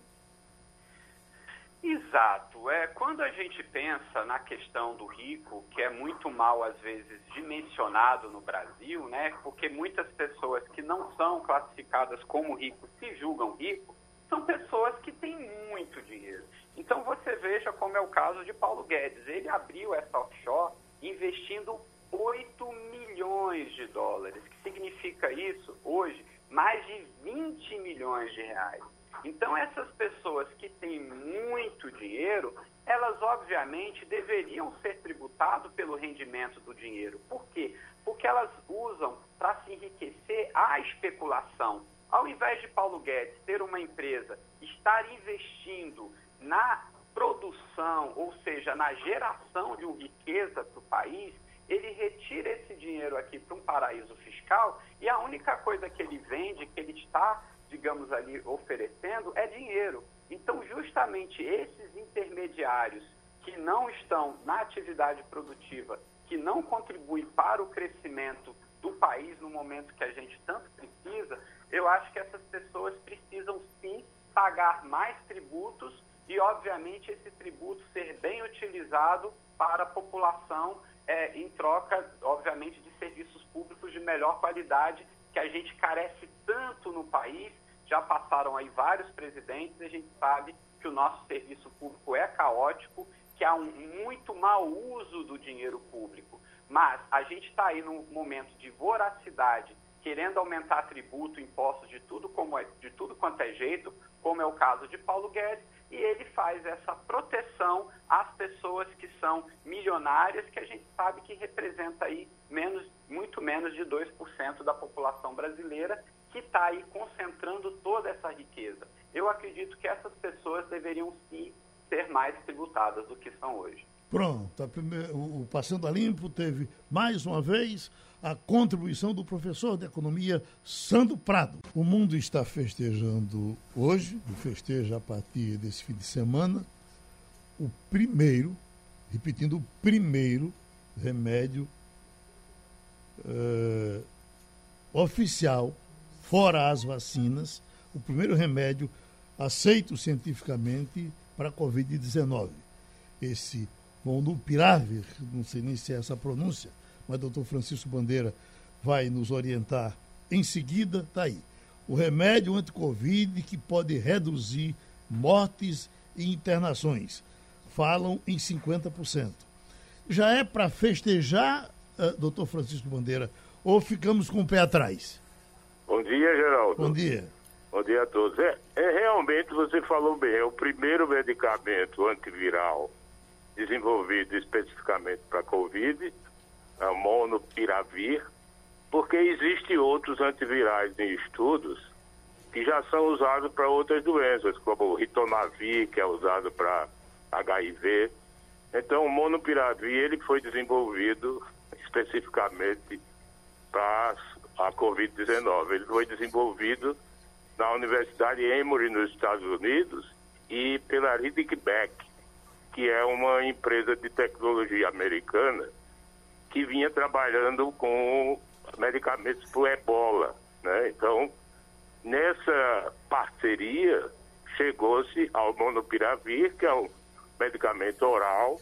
Exato. É, quando a gente pensa na questão do rico, que é muito mal às vezes dimensionado no Brasil, né? Porque muitas pessoas que não são classificadas como ricos se julgam ricos, são pessoas que têm muito dinheiro. Então você veja como é o caso de Paulo Guedes. Ele abriu essa offshore investindo 8 milhões de dólares. Que significa isso? Hoje, mais de 20 milhões de reais. Então, essas pessoas que têm muito dinheiro, elas obviamente deveriam ser tributadas pelo rendimento do dinheiro. Por quê? Porque elas usam para se enriquecer a especulação. Ao invés de Paulo Guedes ter uma empresa, estar investindo na produção, ou seja, na geração de riqueza para o país, ele retira esse dinheiro aqui para um paraíso fiscal e a única coisa que ele vende, que ele está digamos ali, oferecendo é dinheiro. Então, justamente esses intermediários que não estão na atividade produtiva, que não contribuem para o crescimento do país no momento que a gente tanto precisa, eu acho que essas pessoas precisam sim pagar mais tributos e, obviamente, esse tributo ser bem utilizado para a população é, em troca, obviamente, de serviços públicos de melhor qualidade que a gente carece tanto no país já passaram aí vários presidentes e a gente sabe que o nosso serviço público é caótico, que há um muito mau uso do dinheiro público. Mas a gente está aí num momento de voracidade, querendo aumentar tributo, impostos de tudo, como é, de tudo quanto é jeito, como é o caso de Paulo Guedes, e ele faz essa proteção às pessoas que são milionárias, que a gente sabe que representa aí menos, muito menos de 2% da população brasileera que está aí concentrando toda essa riqueza. Eu acredito que essas pessoas deveriam sim ser mais tributadas do que são hoje. Pronto, primeira, o Passando a Limpo teve mais uma vez a contribuição do professor de economia Sandro Prado. O mundo está festejando hoje, festeja a partir desse fim de semana, o primeiro, repetindo, o primeiro remédio uh, oficial fora as vacinas, o primeiro remédio aceito cientificamente para a Covid-19. Esse Molnupiravir, não sei nem se é essa pronúncia, mas doutor Francisco Bandeira vai nos orientar em seguida, está aí. O remédio anti-Covid que pode reduzir mortes e internações. Falam em 50%. Já é para festejar, uh, doutor Francisco Bandeira, ou ficamos com o pé atrás? Bom dia, Geraldo. Bom dia. Bom dia a todos. É, é realmente você falou bem, é o primeiro medicamento antiviral desenvolvido especificamente para Covid, a monopiravir, porque existem outros antivirais em estudos que já são usados para outras doenças, como o ritonavir, que é usado para HIV. Então, o monopiravir ele foi desenvolvido especificamente para a Covid-19. Ele foi desenvolvido na Universidade Emory, nos Estados Unidos, e pela Riddick Beck, que é uma empresa de tecnologia americana que vinha trabalhando com medicamentos para ebola. Né? Então, nessa parceria, chegou-se ao monopiravir, que é um medicamento oral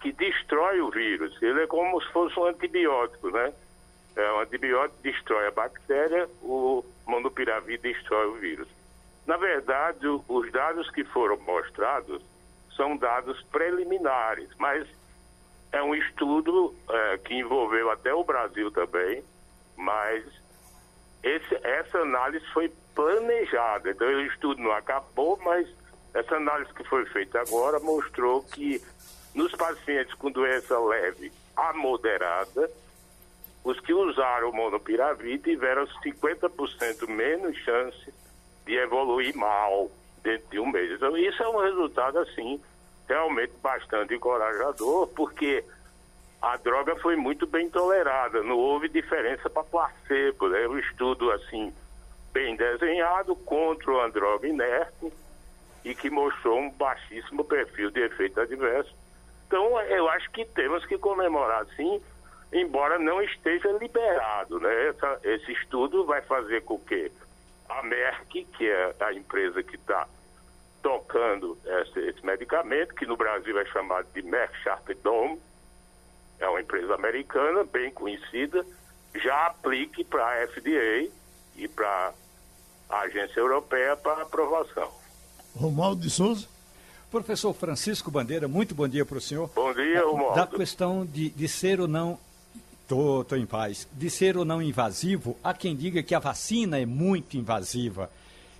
que destrói o vírus. Ele é como se fosse um antibiótico, né? É, um antibiótico destrói a bactéria, o monopiravir destrói o vírus. Na verdade, os dados que foram mostrados são dados preliminares, mas é um estudo é, que envolveu até o Brasil também, mas esse, essa análise foi planejada. Então, o estudo não acabou, mas essa análise que foi feita agora mostrou que nos pacientes com doença leve a moderada, os que usaram o monopiravir tiveram 50% menos chance de evoluir mal dentro de um mês. Então, isso é um resultado, assim, realmente bastante encorajador, porque a droga foi muito bem tolerada, não houve diferença para placebo, né? Um estudo, assim, bem desenhado contra uma droga inerte e que mostrou um baixíssimo perfil de efeito adverso. Então, eu acho que temos que comemorar, sim, embora não esteja liberado, né? Essa, esse estudo vai fazer com que a Merck, que é a empresa que está tocando esse, esse, medicamento, que no Brasil é chamado de Merck Sharp Dome, é uma empresa americana bem conhecida, já aplique para a FDA e para a agência europeia para aprovação. Romualdo de Souza. Professor Francisco Bandeira, muito bom dia para o senhor. Bom dia, Romualdo. Da questão de, de ser ou não Tô em paz. De ser ou não invasivo, há quem diga que a vacina é muito invasiva.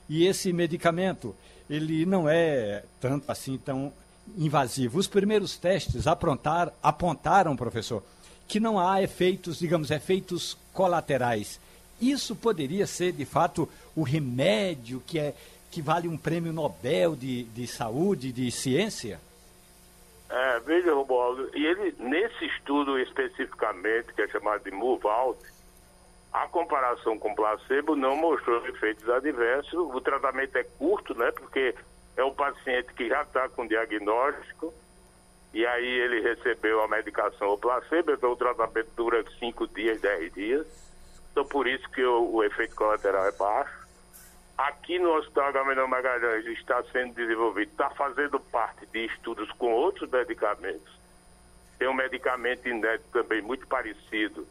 E esse medicamento, ele não é tanto assim tão invasivo. Os primeiros testes aprontar, apontaram, professor, que não há efeitos, digamos, efeitos colaterais. Isso poderia ser, de fato, o remédio que, é, que vale um prêmio Nobel de, de saúde, de ciência? É, veja, Romualdo, e ele, nesse estudo especificamente, que é chamado de Out, a comparação com placebo não mostrou efeitos adversos. O tratamento é curto, né? Porque é o paciente que já está com diagnóstico e aí ele recebeu a medicação ou placebo, então o tratamento dura 5 dias, 10 dias. Então por isso que o, o efeito colateral é baixo. Aqui no Hospital Gamaliel Magalhães está sendo desenvolvido, está fazendo parte de estudos com outros medicamentos. Tem um medicamento inédito também muito parecido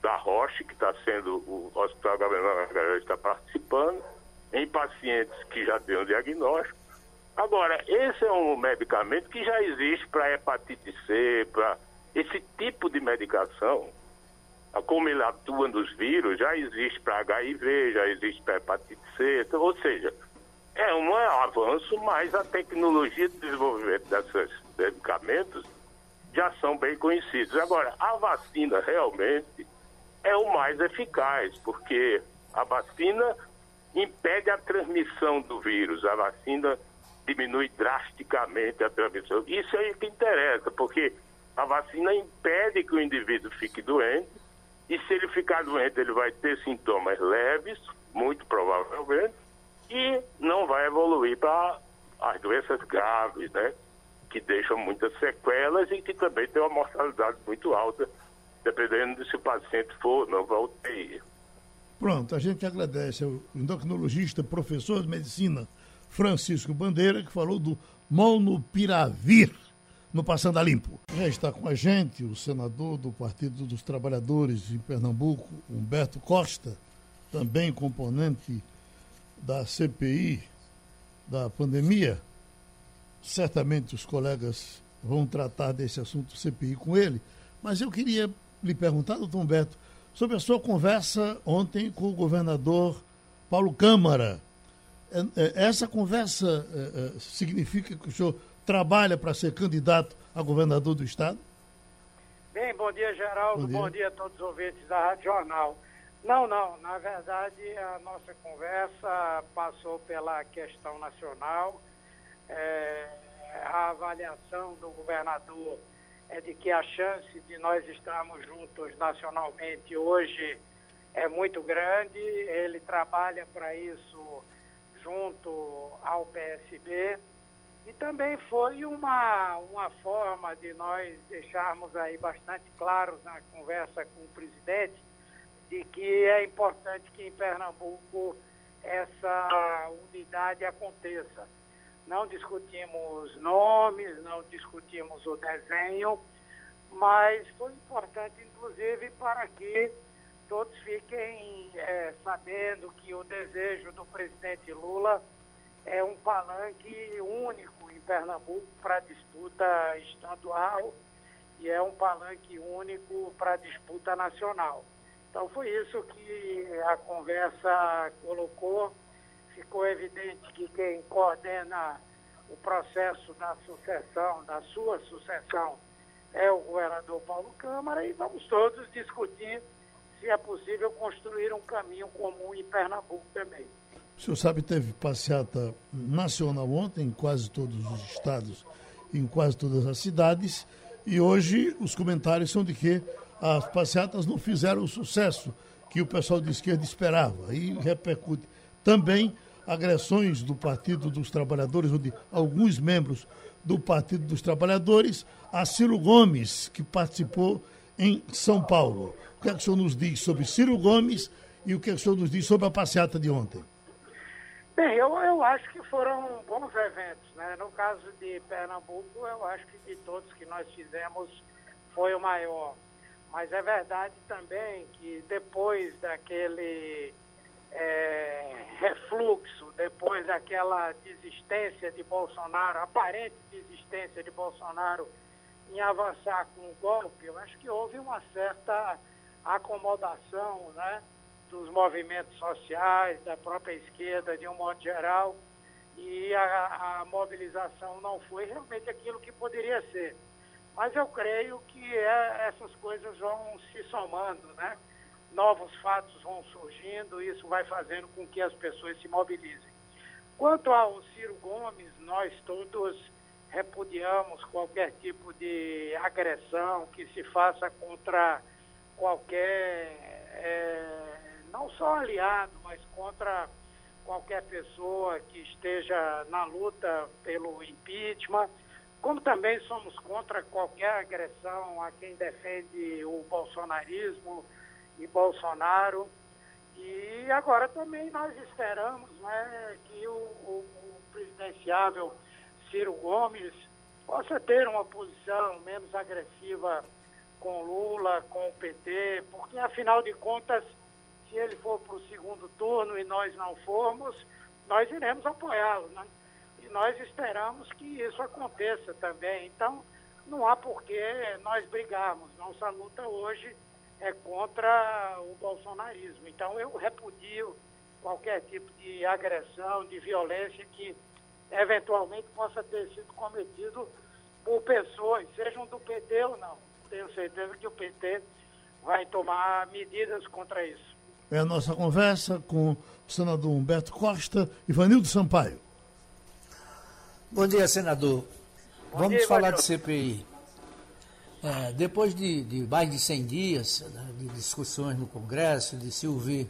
da Roche, que está sendo, o Hospital Gamaliel Magalhães está participando, em pacientes que já têm um diagnóstico. Agora, esse é um medicamento que já existe para hepatite C, para esse tipo de medicação como ele atua nos vírus, já existe para HIV, já existe para hepatite C, então, ou seja, é um avanço, mas a tecnologia de desenvolvimento desses medicamentos já são bem conhecidos. Agora, a vacina realmente é o mais eficaz, porque a vacina impede a transmissão do vírus, a vacina diminui drasticamente a transmissão. Isso é o que interessa, porque a vacina impede que o indivíduo fique doente e se ele ficar doente, ele vai ter sintomas leves, muito provavelmente, e não vai evoluir para as doenças graves, né? Que deixam muitas sequelas e que também tem uma mortalidade muito alta, dependendo de se o paciente for ou não para UTI. Pronto, a gente agradece ao endocrinologista, professor de medicina Francisco Bandeira, que falou do monopiravir no Passando a Limpo. Já está com a gente o senador do Partido dos Trabalhadores em Pernambuco, Humberto Costa, também componente da CPI da pandemia. Certamente os colegas vão tratar desse assunto CPI com ele, mas eu queria lhe perguntar, doutor Humberto, sobre a sua conversa ontem com o governador Paulo Câmara. É, é, essa conversa é, significa que o senhor trabalha para ser candidato a governador do Estado? Bem, bom dia, Geraldo. Bom dia. bom dia a todos os ouvintes da Rádio Jornal. Não, não. Na verdade, a nossa conversa passou pela questão nacional. É, a avaliação do governador é de que a chance de nós estarmos juntos nacionalmente hoje é muito grande. Ele trabalha para isso junto ao PSB. E também foi uma, uma forma de nós deixarmos aí bastante claro na conversa com o presidente de que é importante que em Pernambuco essa unidade aconteça. Não discutimos nomes, não discutimos o desenho, mas foi importante, inclusive, para que todos fiquem é, sabendo que o desejo do presidente Lula é um palanque único em Pernambuco para disputa estadual e é um palanque único para disputa nacional. Então foi isso que a conversa colocou. Ficou evidente que quem coordena o processo da sucessão, da sua sucessão, é o governador Paulo Câmara e vamos todos discutir se é possível construir um caminho comum em Pernambuco também. O senhor sabe, teve passeata nacional ontem em quase todos os estados, em quase todas as cidades, e hoje os comentários são de que as passeatas não fizeram o sucesso que o pessoal de esquerda esperava. E repercute também agressões do Partido dos Trabalhadores, ou de alguns membros do Partido dos Trabalhadores, a Ciro Gomes, que participou em São Paulo. O que, é que o senhor nos diz sobre Ciro Gomes e o que, é que o senhor nos diz sobre a passeata de ontem? Bem, eu, eu acho que foram bons eventos. Né? No caso de Pernambuco, eu acho que de todos que nós fizemos foi o maior. Mas é verdade também que depois daquele é, refluxo, depois daquela desistência de Bolsonaro, aparente desistência de Bolsonaro em avançar com o golpe, eu acho que houve uma certa acomodação né, dos movimentos sociais, da própria esquerda de um modo geral, e a, a mobilização não foi realmente aquilo que poderia ser. Mas eu creio que é, essas coisas vão se somando, né? Novos fatos vão surgindo, isso vai fazendo com que as pessoas se mobilizem. Quanto ao Ciro Gomes, nós todos repudiamos qualquer tipo de agressão que se faça contra qualquer, é, não só aliado, mas contra qualquer pessoa que esteja na luta pelo impeachment, como também somos contra qualquer agressão a quem defende o bolsonarismo e Bolsonaro. E agora também nós esperamos né, que o, o, o presidenciável Ciro Gomes possa ter uma posição menos agressiva com Lula, com o PT, porque afinal de contas, se ele for para o segundo turno e nós não formos, nós iremos apoiá-lo, né? E nós esperamos que isso aconteça também. Então, não há por que nós brigarmos. Nossa luta hoje é contra o bolsonarismo. Então, eu repudio qualquer tipo de agressão, de violência que eventualmente possa ter sido cometido por pessoas, sejam do PT ou não. Tenho certeza que o PT vai tomar medidas contra isso. É a nossa conversa com o senador Humberto Costa e Vanildo Sampaio. Bom dia, senador. Bom Vamos dia, falar de CPI. É, depois de, de, mais de 100 dias né, de discussões no Congresso, de se ouvir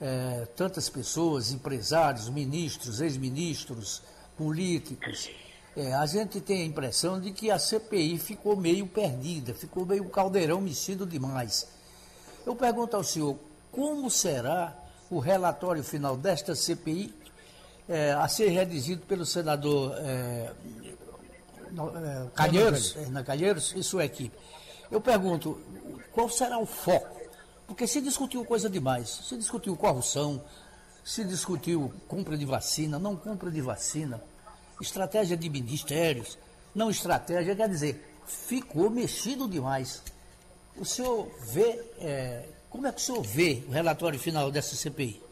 é, tantas pessoas, empresários, ministros, ex-ministros, políticos, é, a gente tem a impressão de que a CPI ficou meio perdida, ficou meio caldeirão mexido demais. Eu pergunto ao senhor, como será o relatório final desta CPI é, a ser redigido pelo senador é, é Calheiros, Hernan Calheiros e sua equipe? Eu pergunto, qual será o foco? Porque se discutiu coisa demais, se discutiu corrupção, se discutiu compra de vacina, não compra de vacina, estratégia de ministérios, não estratégia, quer dizer, ficou mexido demais. O senhor vê, é, como é que o senhor vê o relatório final dessa CPI?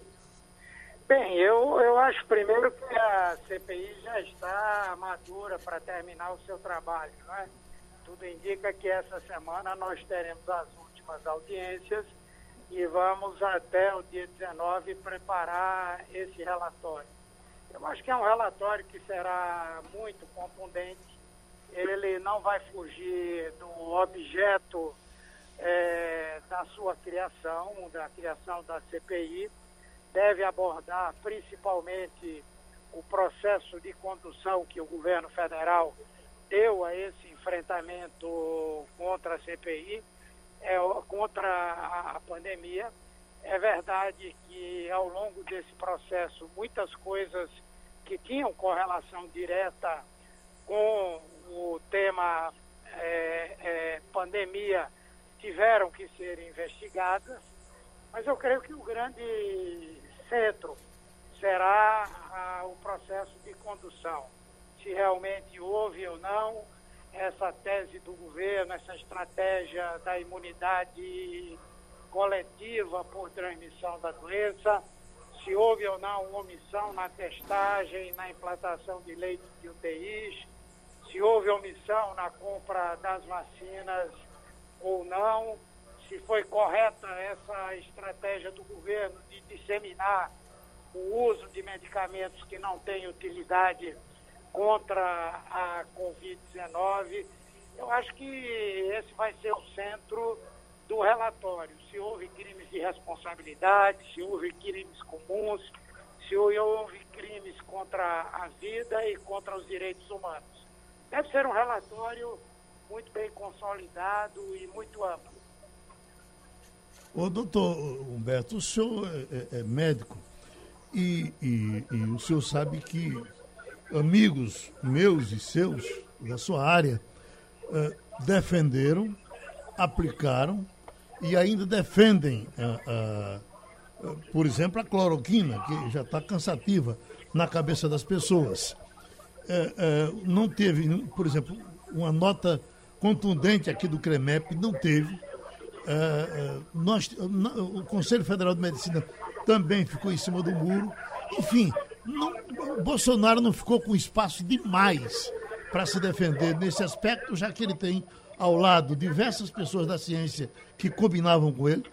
Bem, eu, eu acho primeiro que a CPI já está madura para terminar o seu trabalho, não é? Tudo indica que essa semana nós teremos as últimas audiências e vamos até o dia 19 preparar esse relatório. Eu acho que é um relatório que será muito contundente. Ele não vai fugir do objeto é, da sua criação, da criação da CPI. Deve abordar principalmente o processo de condução que o governo federal deu a esse enfrentamento contra a CPI, é, contra a, a pandemia é verdade que ao longo desse processo muitas coisas que tinham correlação direta com o tema é, é, pandemia tiveram que ser investigadas, mas eu creio que o grande centro será a, o processo de condução. Se realmente houve ou não essa tese do governo, essa estratégia da imunidade coletiva por transmissão da doença, se houve ou não omissão na testagem, na implantação de leitos de UTIs, se houve omissão na compra das vacinas ou não, se foi correta essa estratégia do governo de disseminar o uso de medicamentos que não têm utilidade contra a Covid-19. Eu acho que esse vai ser o centro do relatório. Se houve crimes de responsabilidade, se houve crimes comuns, se houve crimes contra a vida e contra os direitos humanos. Deve ser um relatório muito bem consolidado e muito amplo. Ô, doutor Humberto, o senhor é, é, é médico e, e, e, o senhor sabe que amigos meus e seus da sua área é, defenderam, aplicaram e ainda defendem, por exemplo, a cloroquina, que já está cansativa na cabeça das pessoas. É, é, não teve, por exemplo, uma nota contundente aqui do CREMEP, não teve é, é, nós, o Conselho Federal de Medicina também ficou em cima do muro. Enfim, não, Bolsonaro não ficou com espaço demais para se defender nesse aspecto, já que ele tem ao lado diversas pessoas da ciência que combinavam com ele?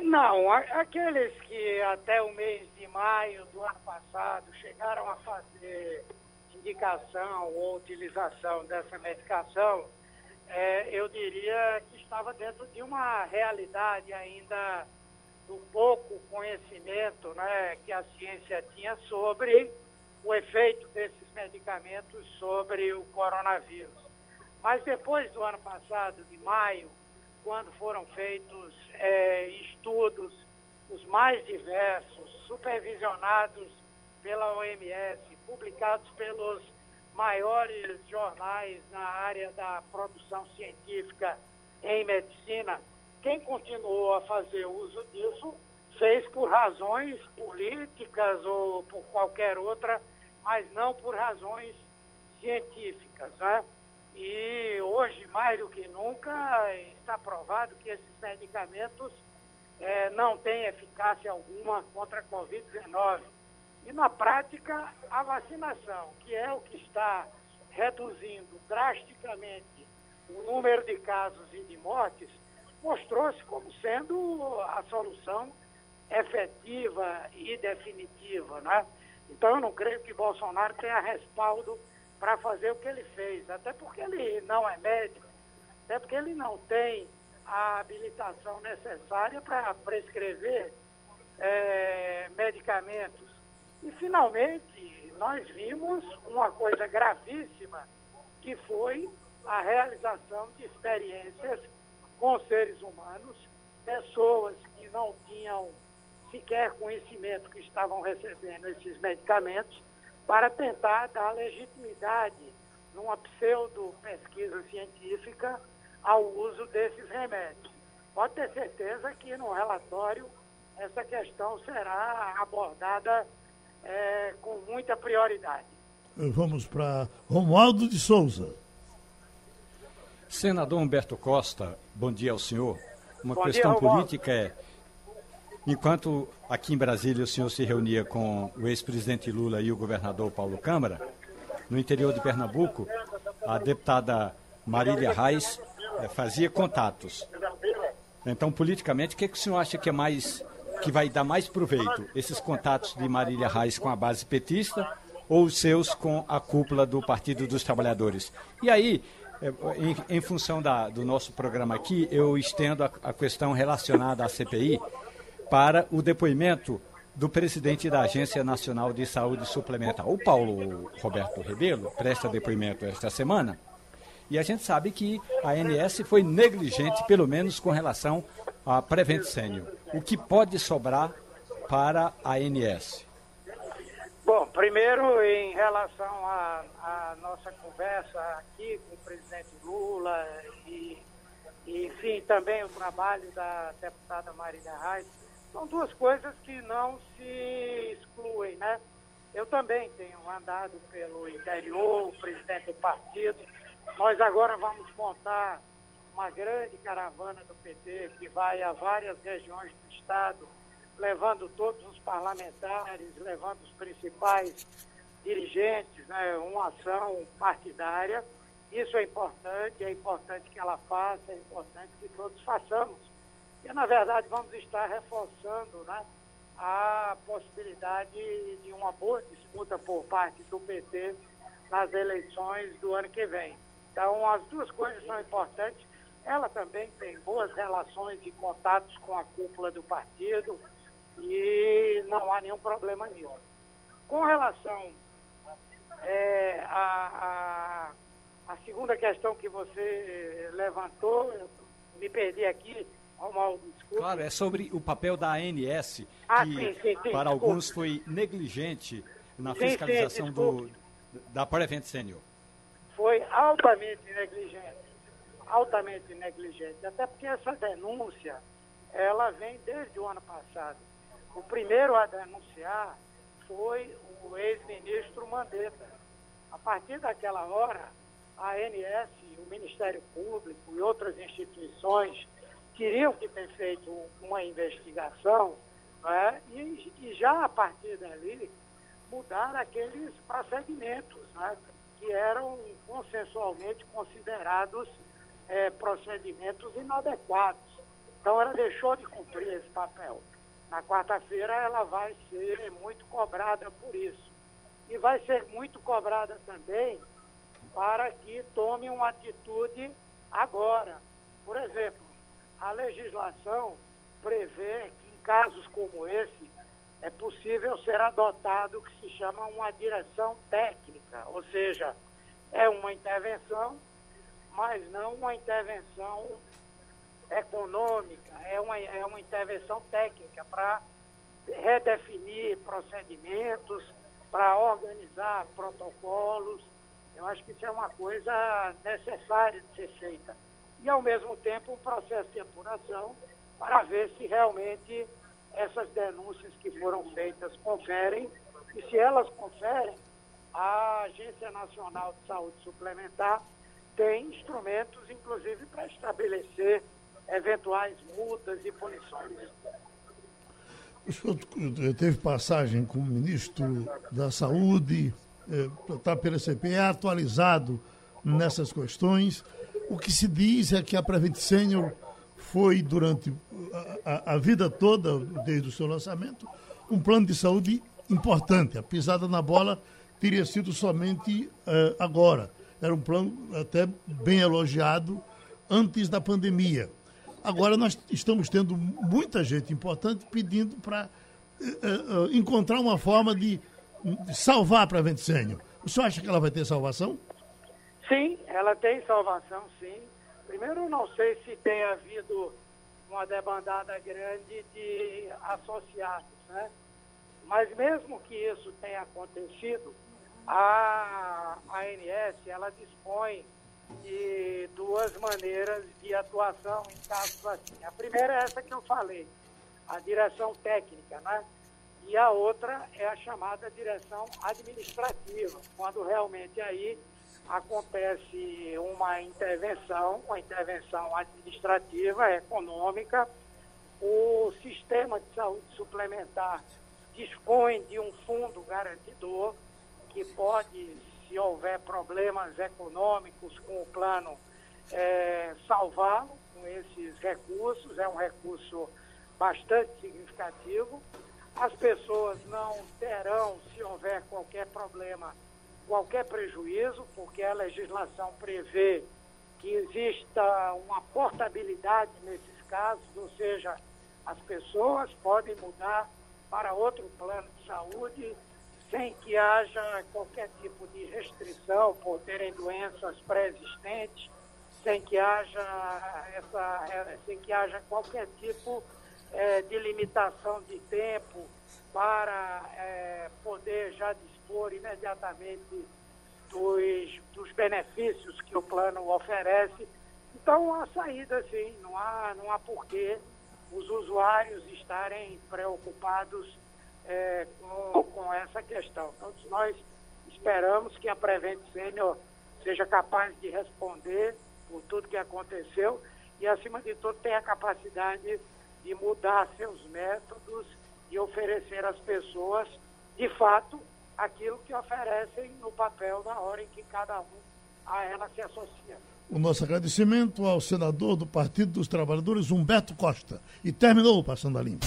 Não, aqueles que até o mês de maio do ano passado chegaram a fazer indicação ou utilização dessa medicação é, eu diria que estava dentro de uma realidade ainda do pouco conhecimento né, que a ciência tinha sobre o efeito desses medicamentos sobre o coronavírus. Mas depois do ano passado, de maio, quando foram feitos é, estudos os mais diversos, supervisionados pela OMS, publicados pelos maiores jornais na área da produção científica em medicina, quem continuou a fazer uso disso fez por razões políticas ou por qualquer outra, mas não por razões científicas. Né? E hoje, mais do que nunca, está provado que esses medicamentos é, não têm eficácia alguma contra a Covid-19. E na prática, a vacinação, que é o que está reduzindo drasticamente o número de casos e de mortes, mostrou-se como sendo a solução efetiva e definitiva. Né? Então, eu não creio que Bolsonaro tenha respaldo para fazer o que ele fez, até porque ele não é médico, até porque ele não tem a habilitação necessária para prescrever é, medicamentos e, finalmente, nós vimos uma coisa gravíssima, que foi a realização de experiências com seres humanos, pessoas que não tinham sequer conhecimento que estavam recebendo esses medicamentos, para tentar dar legitimidade numa pseudo-pesquisa científica ao uso desses remédios. Pode ter certeza que no relatório essa questão será abordada é, com muita prioridade. Vamos para Romualdo de Souza. Senador Humberto Costa, bom dia ao senhor. Uma bom questão dia, política é, enquanto aqui em Brasília o senhor se reunia com o ex-presidente Lula e o governador Paulo Câmara, no interior de Pernambuco, a deputada Marília Reis é, fazia contatos. Então, politicamente, o que, que o senhor acha que é mais que vai dar mais proveito? Esses contatos de Marília Reis com a base petista ou os seus com a cúpula do Partido dos Trabalhadores? E aí, é, em, em função da, do nosso programa aqui, eu estendo a, a questão relacionada à CPI para o depoimento do presidente da Agência Nacional de Saúde Suplementar, o Paulo Roberto Rebelo, presta depoimento esta semana. E a gente sabe que a ANS foi negligente, pelo menos com relação a Prevent Senior. O que pode sobrar para a ANS? Bom, primeiro, em relação à nossa conversa aqui com o presidente Lula e, e, enfim, também o trabalho da deputada Marília Reis, são duas coisas que não se excluem, né? Eu também tenho andado pelo interior, o presidente do partido. Nós agora vamos montar uma grande caravana do PT que vai a várias regiões do Estado, levando todos os parlamentares, levando os principais dirigentes, né, uma ação partidária. Isso é importante, é importante que ela faça, é importante que todos façamos. E, na verdade, vamos estar reforçando né, a possibilidade de uma boa disputa por parte do PT nas eleições do ano que vem. Então, as duas coisas são importantes. Ela também tem boas relações e contatos com a cúpula do partido e não há nenhum problema nisso. Com relação é, a, a, a, segunda questão que você levantou, eu me perdi aqui, Romualdo, desculpa. Claro, é sobre o papel da ANS, ah, que sim, sim, sim, para alguns foi negligente na fiscalização do, da Prevent Senior. Foi altamente negligente, altamente negligente, até porque essa denúncia, ela vem desde o ano passado. O primeiro a denunciar foi o ex-ministro Mandetta. A partir daquela hora, a ANS, o Ministério Público e outras instituições teriam que ter feito uma investigação né? e, e, já a partir dali mudar aqueles procedimentos né? que eram consensualmente considerados é, procedimentos inadequados. Então ela deixou de cumprir esse papel. Na quarta-feira ela vai ser muito cobrada por isso. E vai ser muito cobrada também para que tome uma atitude agora. Por exemplo, a legislação prevê que em casos como esse é possível ser adotado o que se chama uma direção técnica, ou seja, é uma intervenção, mas não uma intervenção econômica, é uma, é uma intervenção técnica para redefinir procedimentos, para organizar protocolos. Eu acho que isso é uma coisa necessária de ser feita. E, ao mesmo tempo, um processo de apuração para ver se realmente essas denúncias que foram feitas conferem, e se elas conferem, a Agência Nacional de Saúde Suplementar tem instrumentos, inclusive, para estabelecer eventuais multas e punições. O senhor teve passagem como ministro da Saúde, está eh, pela CPE, é atualizado nessas questões. O que se diz é que a Prevent Senior foi, durante a, a vida toda, desde o seu lançamento, um plano de saúde importante. A pisada na bola teria sido somente uh, agora. Era um plano até bem elogiado antes da pandemia. Agora nós estamos tendo muita gente importante pedindo para uh, uh, encontrar uma forma de, salvar a Prevent Senior. O senhor acha que ela vai ter salvação? Sim, ela tem salvação, sim. Primeiro, eu não sei se tem havido uma debandada grande de associados, né? Mas mesmo que isso tenha acontecido, a ANS, ela dispõe de duas maneiras de atuação em casos assim. A primeira é essa que eu falei, a direção técnica, né? E a outra é a chamada direção administrativa, quando realmente aí acontece uma intervenção, uma intervenção administrativa, econômica. O sistema de saúde suplementar dispõe de um fundo garantidor que pode, se houver problemas econômicos com o plano, é, salvá-lo com esses recursos. É um recurso bastante significativo. As pessoas não terão, se houver qualquer problema, qualquer prejuízo, porque a legislação prevê que exista uma portabilidade nesses casos, ou seja, as pessoas podem mudar para outro plano de saúde sem que haja qualquer tipo de restrição por terem doenças pré-existentes, sem que haja essa, é, sem que haja qualquer tipo é, de limitação de tempo para é, poder já dispor imediatamente dos, dos benefícios que o plano oferece. Então, a saída, sim, não há, não há porquê os usuários estarem preocupados é, com, com essa questão. Todos nós esperamos que a Prevent Senior seja capaz de responder por tudo que aconteceu e, acima de tudo, tem a capacidade de mudar seus métodos e oferecer às pessoas, de fato, aquilo que oferecem no papel na hora em que cada um a ela se associa. O nosso agradecimento ao senador do Partido dos Trabalhadores, Humberto Costa. E terminou o Passando a Limpo.